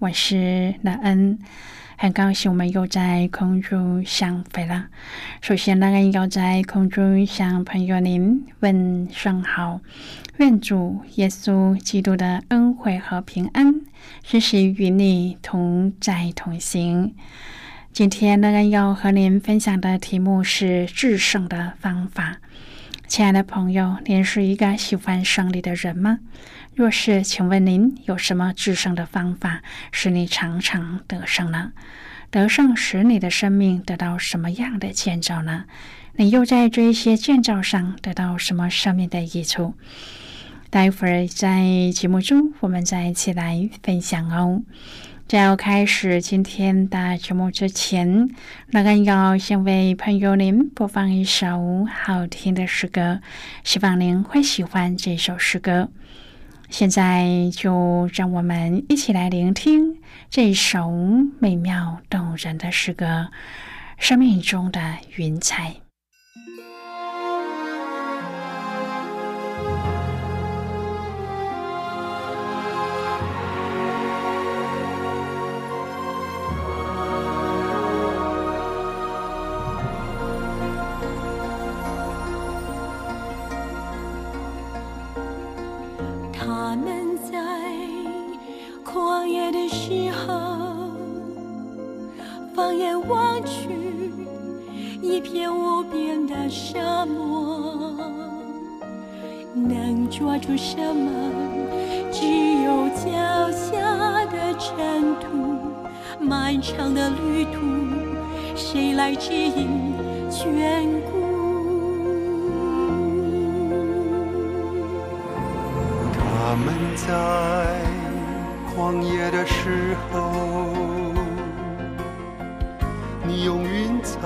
我是乐恩。很高兴我们又在空中相会了。首先，那个要在空中向朋友您问声好，愿主耶稣基督的恩惠和平安时时与你同在同行。今天，那个要和您分享的题目是制胜的方法。亲爱的朋友，您是一个喜欢胜利的人吗？若是，请问您有什么制胜的方法，使你常常得胜呢？得胜使你的生命得到什么样的建造呢？你又在这一些建造上得到什么生命的益处？待会儿在节目中，我们再一起来分享哦。在要开始今天的节目之前，那个要先为朋友您播放一首好听的诗歌，希望您会喜欢这首诗歌。现在就让我们一起来聆听这首美妙动人的诗歌《生命中的云彩》。漫长的旅途，谁来指引、眷顾？他们在旷野的时候，你用云彩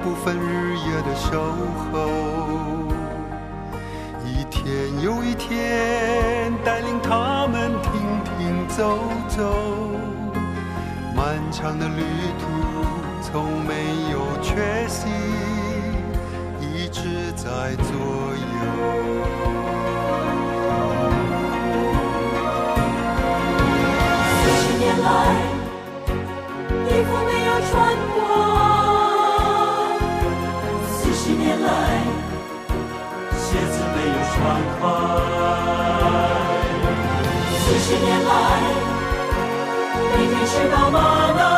不分日夜的守候，一天又一天，带领他们停停走走。漫长的旅途从没有缺席一直在左右。四十年来衣服没有穿过四十年来鞋子没有穿坏四十年来。明天是爸爸妈。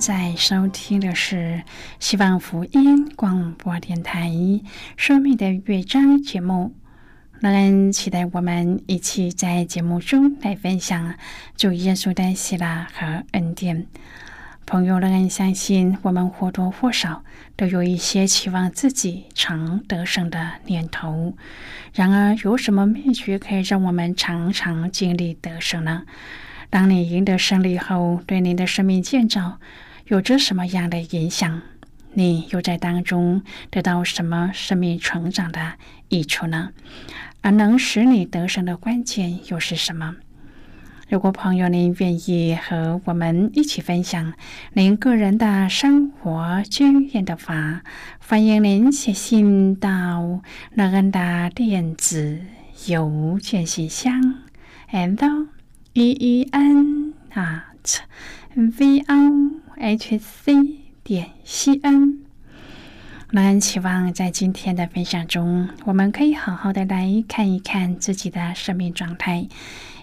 在收听的是希望福音广播电台《生命的乐章》节目。让人期待我们一起在节目中来分享主耶稣的喜乐和恩典。朋友，让人相信我们或多或少都有一些期望自己常得胜的念头。然而，有什么秘诀可以让我们常常经历得胜呢？当你赢得胜利后，对您的生命建造有着什么样的影响？你又在当中得到什么生命成长的益处呢？而能使你得胜的关键又是什么？如果朋友您愿意和我们一起分享您个人的生活经验的话，欢迎您写信到乐恩的电子邮件信箱，and。e e n at v o h c 点 c n。我们期望在今天的分享中，我们可以好好的来看一看自己的生命状态。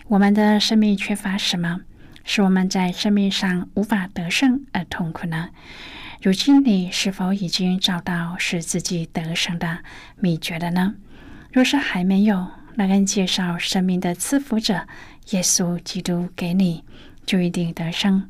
我们的生命缺乏什么，使我们在生命上无法得胜而痛苦呢？如今你是否已经找到使自己得胜的秘诀了呢？若是还没有，那人介绍生命的赐福者。耶稣基督给你，就一定得胜。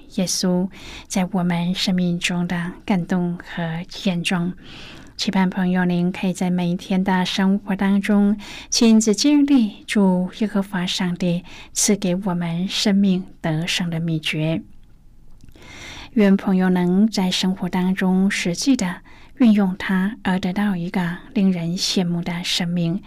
耶稣在我们生命中的感动和见证，期盼朋友您可以在每一天的生活当中亲自经历主耶和华上帝赐给我们生命得胜的秘诀。愿朋友能在生活当中实际的。运用它而得到一个令人羡慕的生命，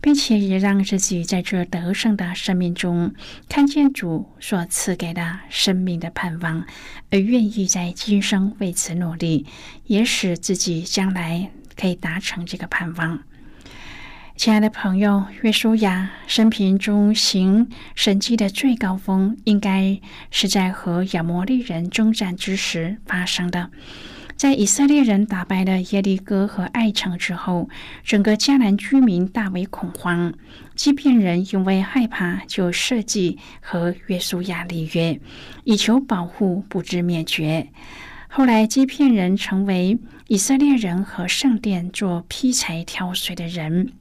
并且也让自己在这得胜的生命中看见主所赐给的生命的盼望，而愿意在今生为此努力，也使自己将来可以达成这个盼望。亲爱的朋友，约书亚生平中行神迹的最高峰，应该是在和亚摩利人征战之时发生的。在以色列人打败了耶利哥和爱城之后，整个迦南居民大为恐慌。基遍人因为害怕，就设计和约书亚立约，以求保护，不致灭绝。后来，基遍人成为以色列人和圣殿做劈柴挑水的人。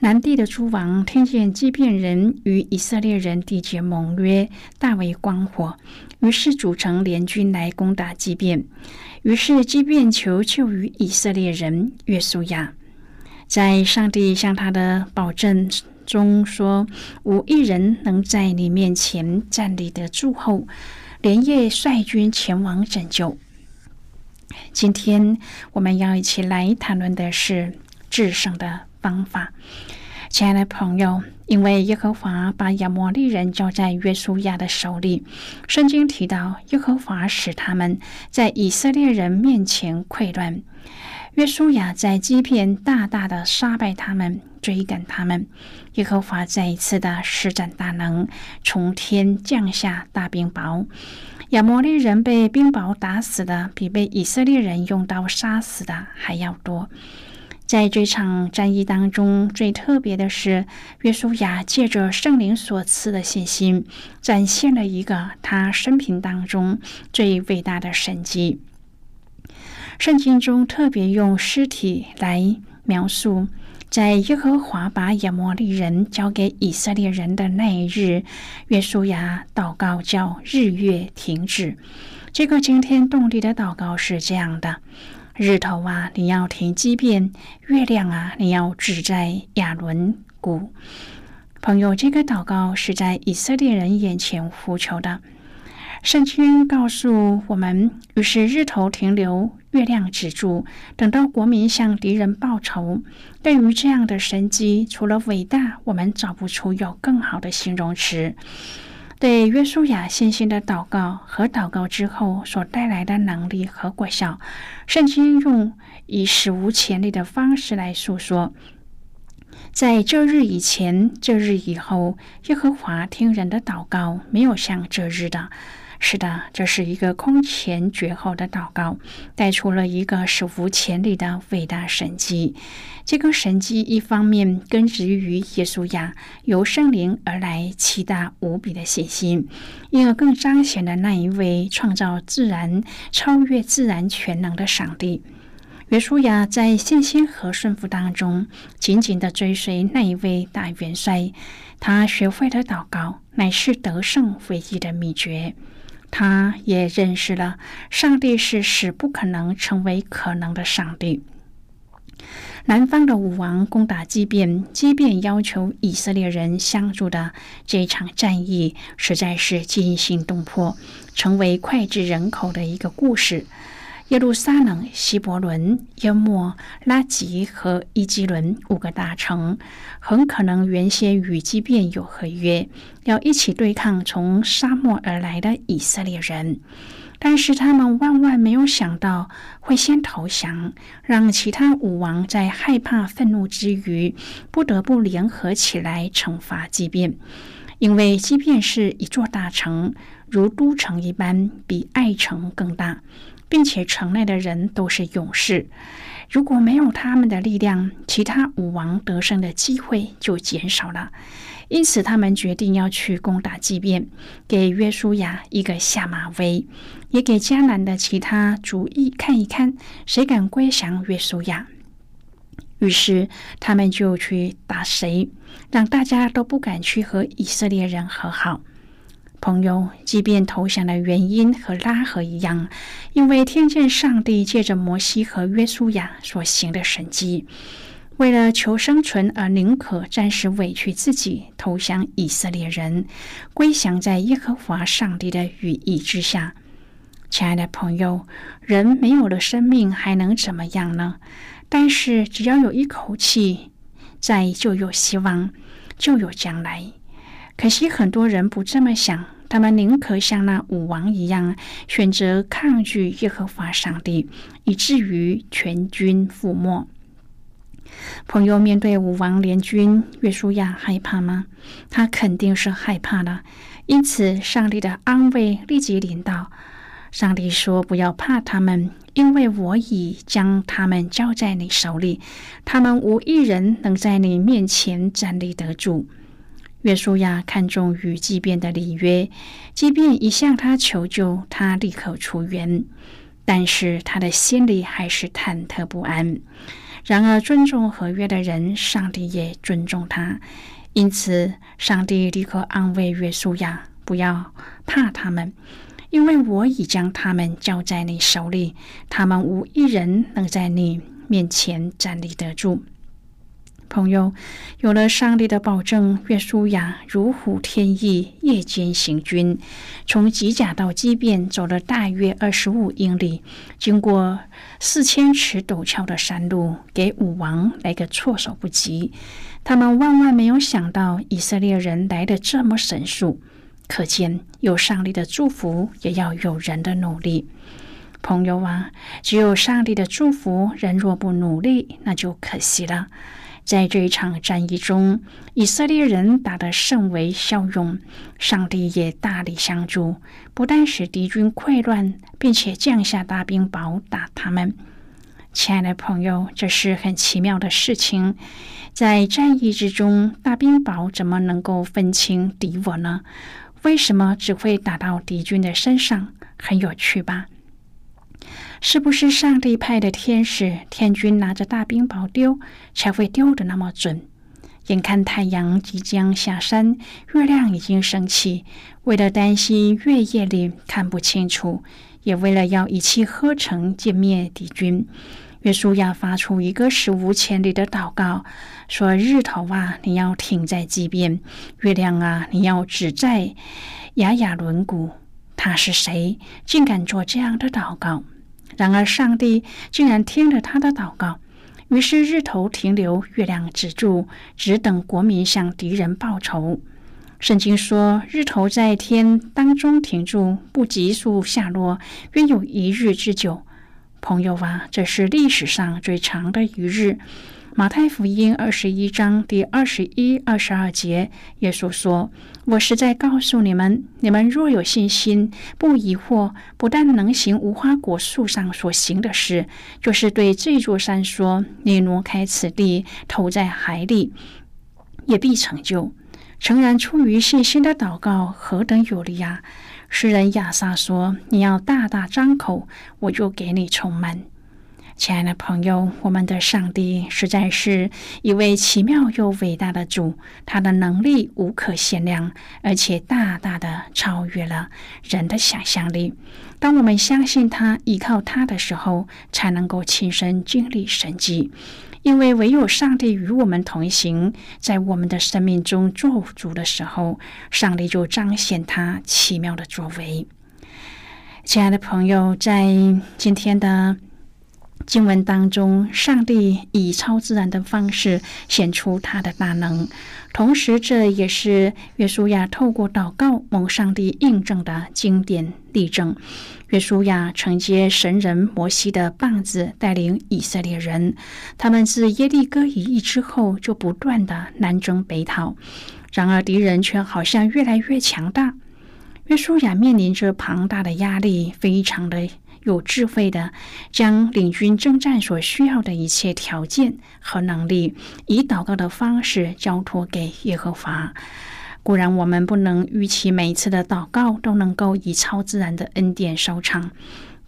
南地的诸王听见基遍人与以色列人缔结盟约，大为光火，于是组成联军来攻打基遍。于是，即便求救于以色列人约书亚，在上帝向他的保证中说：“无一人能在你面前站立得住。”后，连夜率军前往拯救。今天我们要一起来谈论的是制胜的方法。亲爱的朋友，因为耶和华把亚摩利人交在约书亚的手里，圣经提到耶和华使他们在以色列人面前溃乱。约书亚在基遍大大的杀败他们，追赶他们。耶和华再一次的施展大能，从天降下大冰雹。亚摩利人被冰雹打死的，比被以色列人用刀杀死的还要多。在这场战役当中，最特别的是，约书亚借着圣灵所赐的信心，展现了一个他生平当中最伟大的神迹。圣经中特别用尸体来描述，在耶和华把亚摩利人交给以色列人的那一日，约书亚祷告叫日月停止。这个惊天动地的祷告是这样的：日头啊，你要停机变；月亮啊，你要止在亚伦谷。朋友，这个祷告是在以色列人眼前呼求的。圣经告诉我们，于是日头停留，月亮止住，等到国民向敌人报仇。对于这样的神迹，除了伟大，我们找不出有更好的形容词。对约书亚信心的祷告和祷告之后所带来的能力和果效，圣经用以史无前例的方式来诉说。在这日以前，这日以后，耶和华听人的祷告，没有像这日的。是的，这是一个空前绝后的祷告，带出了一个史无前例的伟大神迹。这个神迹一方面根植于耶稣亚由圣灵而来奇大无比的信心，因而更彰显了那一位创造自然、超越自然全能的上帝。约书亚在信心和顺服当中，紧紧的追随那一位大元帅。他学会了祷告，乃是得胜唯一的秘诀。他也认识了上帝是使不可能成为可能的上帝。南方的武王攻打基变，基变要求以色列人相助的这场战役，实在是惊心动魄，成为脍炙人口的一个故事。耶路撒冷、希伯伦、耶莫、拉吉和伊基伦五个大城，很可能原先与基变有合约，要一起对抗从沙漠而来的以色列人。但是他们万万没有想到会先投降，让其他武王在害怕、愤怒之余，不得不联合起来惩罚基变，因为即便是一座大城，如都城一般，比爱城更大。并且城内的人都是勇士，如果没有他们的力量，其他武王得胜的机会就减少了。因此，他们决定要去攻打基变，给约书亚一个下马威，也给迦南的其他族裔看一看，谁敢归降约书亚。于是，他们就去打谁，让大家都不敢去和以色列人和好。朋友，即便投降的原因和拉合一样，因为听见上帝借着摩西和约书亚所行的神迹，为了求生存而宁可暂时委屈自己，投降以色列人，归降在耶和华上帝的羽翼之下。亲爱的朋友，人没有了生命还能怎么样呢？但是只要有一口气在，就有希望，就有将来。可惜很多人不这么想，他们宁可像那武王一样，选择抗拒耶和华上帝，以至于全军覆没。朋友，面对武王联军，约书亚害怕吗？他肯定是害怕的。因此，上帝的安慰立即临到。上帝说：“不要怕他们，因为我已将他们交在你手里，他们无一人能在你面前站立得住。”约书亚看重与祭便的礼约，即便一向他求救，他立刻出援，但是他的心里还是忐忑不安。然而，尊重合约的人，上帝也尊重他，因此，上帝立刻安慰约书亚：“不要怕他们，因为我已将他们交在你手里，他们无一人能在你面前站立得住。”朋友，有了上帝的保证，约书亚如虎添翼，夜间行军，从吉甲到基变走了大约二十五英里，经过四千尺陡峭的山路，给武王来个措手不及。他们万万没有想到，以色列人来的这么神速。可见，有上帝的祝福，也要有人的努力。朋友啊，只有上帝的祝福，人若不努力，那就可惜了。在这一场战役中，以色列人打得甚为骁勇，上帝也大力相助，不但使敌军溃乱，并且降下大冰雹打他们。亲爱的朋友，这是很奇妙的事情。在战役之中，大冰雹怎么能够分清敌我呢？为什么只会打到敌军的身上？很有趣吧？是不是上帝派的天使天军拿着大冰雹丢，才会丢的那么准？眼看太阳即将下山，月亮已经升起，为了担心月夜里看不清楚，也为了要一气呵成歼灭敌军，约书亚发出一个史无前例的祷告，说：“日头啊，你要停在机边；月亮啊，你要止在雅雅轮毂。”他是谁？竟敢做这样的祷告？然而，上帝竟然听了他的祷告，于是日头停留，月亮止住，只等国民向敌人报仇。圣经说，日头在天当中停住，不急速下落，约有一日之久。朋友啊，这是历史上最长的一日。马太福音二十一章第二十一、二十二节，耶稣说：“我实在告诉你们，你们若有信心，不疑惑，不但能行无花果树上所行的事，就是对这座山说：‘你挪开此地，投在海里’，也必成就。诚然，出于信心的祷告何等有力啊！诗人亚萨说：‘你要大大张口，我就给你充满。’”亲爱的朋友，我们的上帝实在是一位奇妙又伟大的主，他的能力无可限量，而且大大的超越了人的想象力。当我们相信他、依靠他的时候，才能够亲身经历神迹。因为唯有上帝与我们同行，在我们的生命中做主的时候，上帝就彰显他奇妙的作为。亲爱的朋友，在今天的。经文当中，上帝以超自然的方式显出他的大能，同时这也是约书亚透过祷告蒙上帝印证的经典例证。约书亚承接神人摩西的棒子，带领以色列人，他们自耶利哥一役之后就不断的南征北讨，然而敌人却好像越来越强大。约书亚面临着庞大的压力，非常的。有智慧的，将领军征战所需要的一切条件和能力，以祷告的方式交托给耶和华。固然，我们不能预期每一次的祷告都能够以超自然的恩典收场，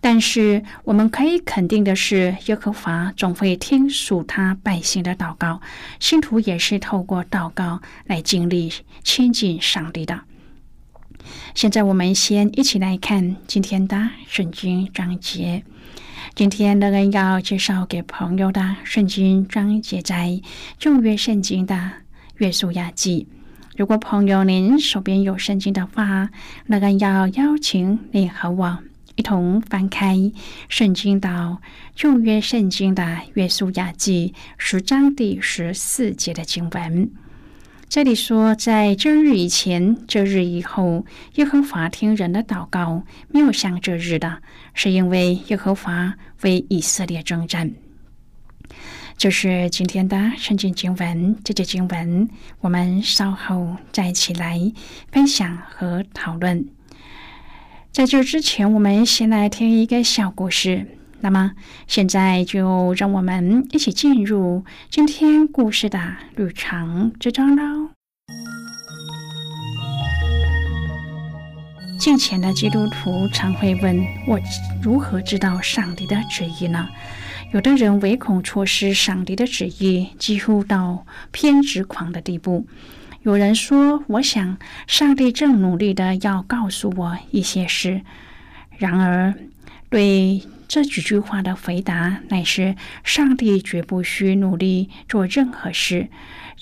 但是我们可以肯定的是，耶和华总会听属他百姓的祷告。信徒也是透过祷告来经历亲近上帝的。现在我们先一起来看今天的圣经章节。今天的人要介绍给朋友的圣经章节在旧约圣经的约书亚记。如果朋友您手边有圣经的话，那个要邀请你和我一同翻开圣经到旧约圣经的约书亚记十章第十四节的经文。这里说，在这日以前、这日以后，耶和华听人的祷告，没有像这日的，是因为耶和华为以色列征战。这是今天的圣经经文，这节经文我们稍后再一起来分享和讨论。在这之前，我们先来听一个小故事。那么，现在就让我们一起进入今天故事的旅程之中喽。近前的基督徒常会问我：如何知道上帝的旨意呢？有的人唯恐错失上帝的旨意，几乎到偏执狂的地步。有人说：“我想上帝正努力的要告诉我一些事。”然而，对。这几句话的回答乃是：上帝绝不需努力做任何事。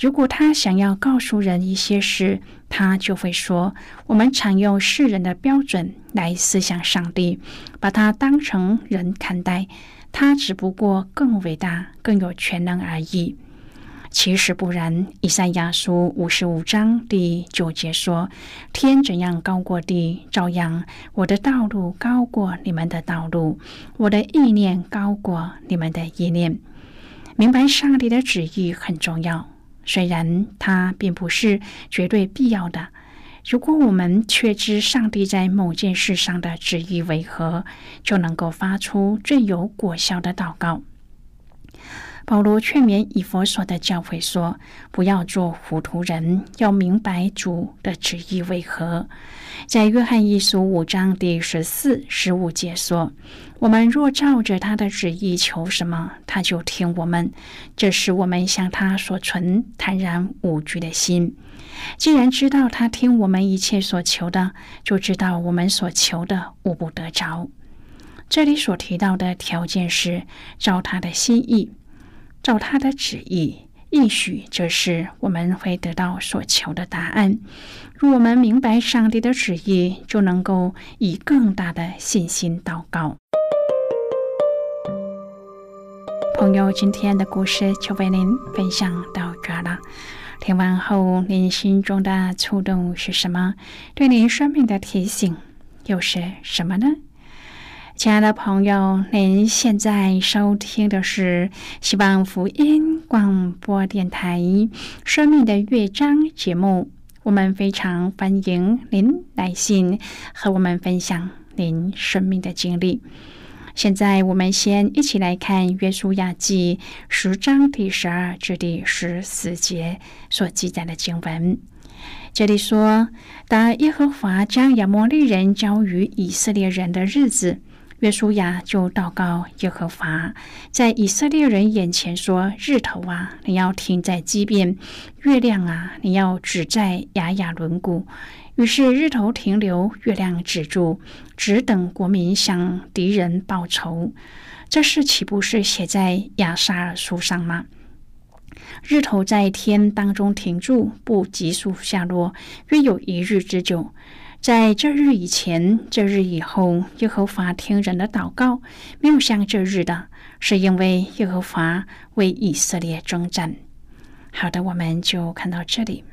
如果他想要告诉人一些事，他就会说：“我们常用世人的标准来思想上帝，把他当成人看待。他只不过更伟大、更有全能而已。”其实不然。以赛亚书五十五章第九节说：“天怎样高过地，照样我的道路高过你们的道路，我的意念高过你们的意念。”明白上帝的旨意很重要，虽然它并不是绝对必要的。如果我们确知上帝在某件事上的旨意为何，就能够发出最有果效的祷告。保罗劝勉以佛所的教诲说：“不要做糊涂人，要明白主的旨意为何。”在约翰一书五章第十四、十五节说：“我们若照着他的旨意求什么，他就听我们。这是我们向他所存坦然无惧的心。既然知道他听我们一切所求的，就知道我们所求的无不得着。”这里所提到的条件是照他的心意。照他的旨意，应许这是我们会得到所求的答案。如我们明白上帝的旨意，就能够以更大的信心祷告。朋友，今天的故事就为您分享到这了。听完后，您心中的触动是什么？对您生命的提醒又是什么呢？亲爱的朋友，您现在收听的是希望福音广播电台《生命的乐章》节目。我们非常欢迎您来信和我们分享您生命的经历。现在，我们先一起来看《约书亚记》十章第十二至第十四节所记载的经文。这里说：“当耶和华将亚摩利人交于以色列人的日子。”约书亚就祷告耶和华，在以色列人眼前说：“日头啊，你要停在基边；月亮啊，你要止在雅雅轮毂。”于是日头停留，月亮止住，只等国民向敌人报仇。这事岂不是写在亚沙尔书上吗？日头在天当中停住，不急速下落，约有一日之久。在这日以前，这日以后，耶和华听人的祷告，没有像这日的，是因为耶和华为以色列征战。好的，我们就看到这里。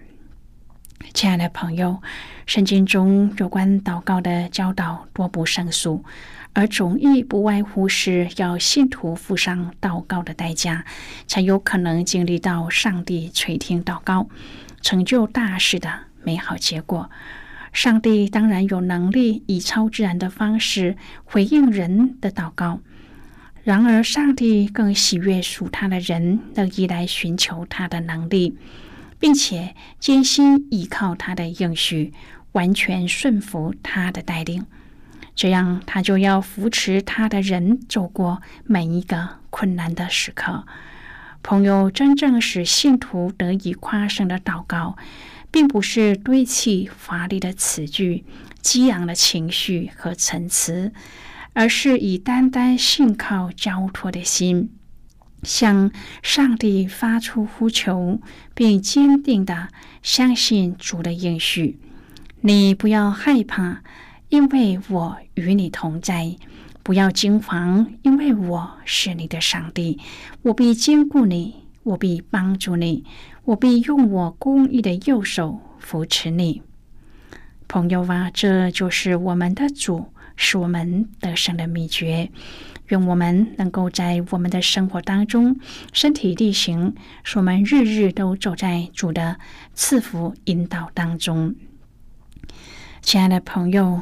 亲爱的朋友，圣经中有关祷告的教导多不胜数，而总意不外乎是要信徒付上祷告的代价，才有可能经历到上帝垂听祷告、成就大事的美好结果。上帝当然有能力以超自然的方式回应人的祷告，然而上帝更喜悦属他的人乐意来寻求他的能力，并且艰辛依靠他的应许，完全顺服他的带领，这样他就要扶持他的人走过每一个困难的时刻。朋友，真正使信徒得以夸胜的祷告。并不是堆砌华丽的词句、激昂的情绪和陈词，而是以单单信靠、交托的心，向上帝发出呼求，并坚定的相信主的应许。你不要害怕，因为我与你同在；不要惊慌，因为我是你的上帝。我必坚固你，我必帮助你。我必用我公义的右手扶持你，朋友啊！这就是我们的主，是我们得胜的秘诀。愿我们能够在我们的生活当中身体力行，使我们日日都走在主的赐福引导当中。亲爱的朋友。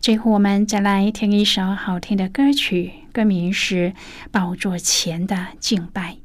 最后，我们再来听一首好听的歌曲，歌名是《宝座前的敬拜》。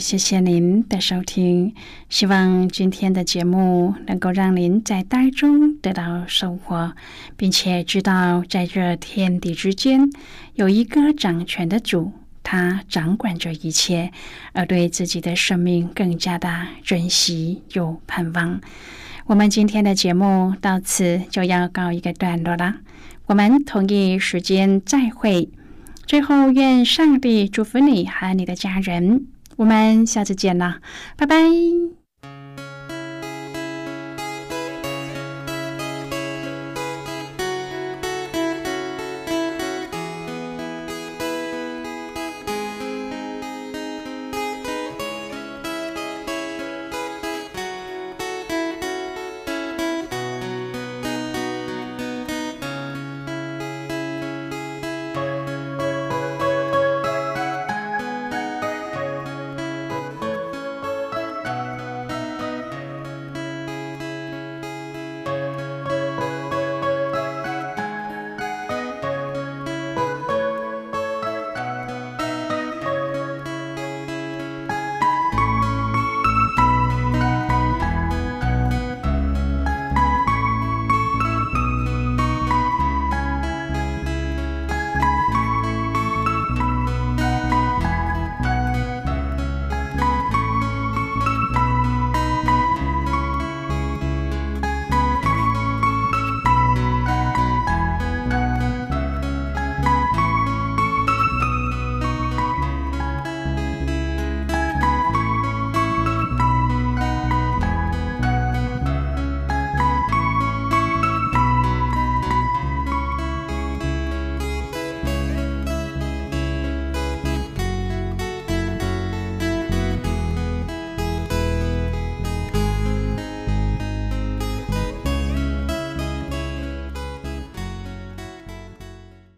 谢谢您的收听。希望今天的节目能够让您在当中得到收获，并且知道在这天地之间有一个掌权的主，他掌管着一切，而对自己的生命更加的珍惜又盼望。我们今天的节目到此就要告一个段落了，我们同一时间再会。最后，愿上帝祝福你和你的家人。我们下次见啦，拜拜。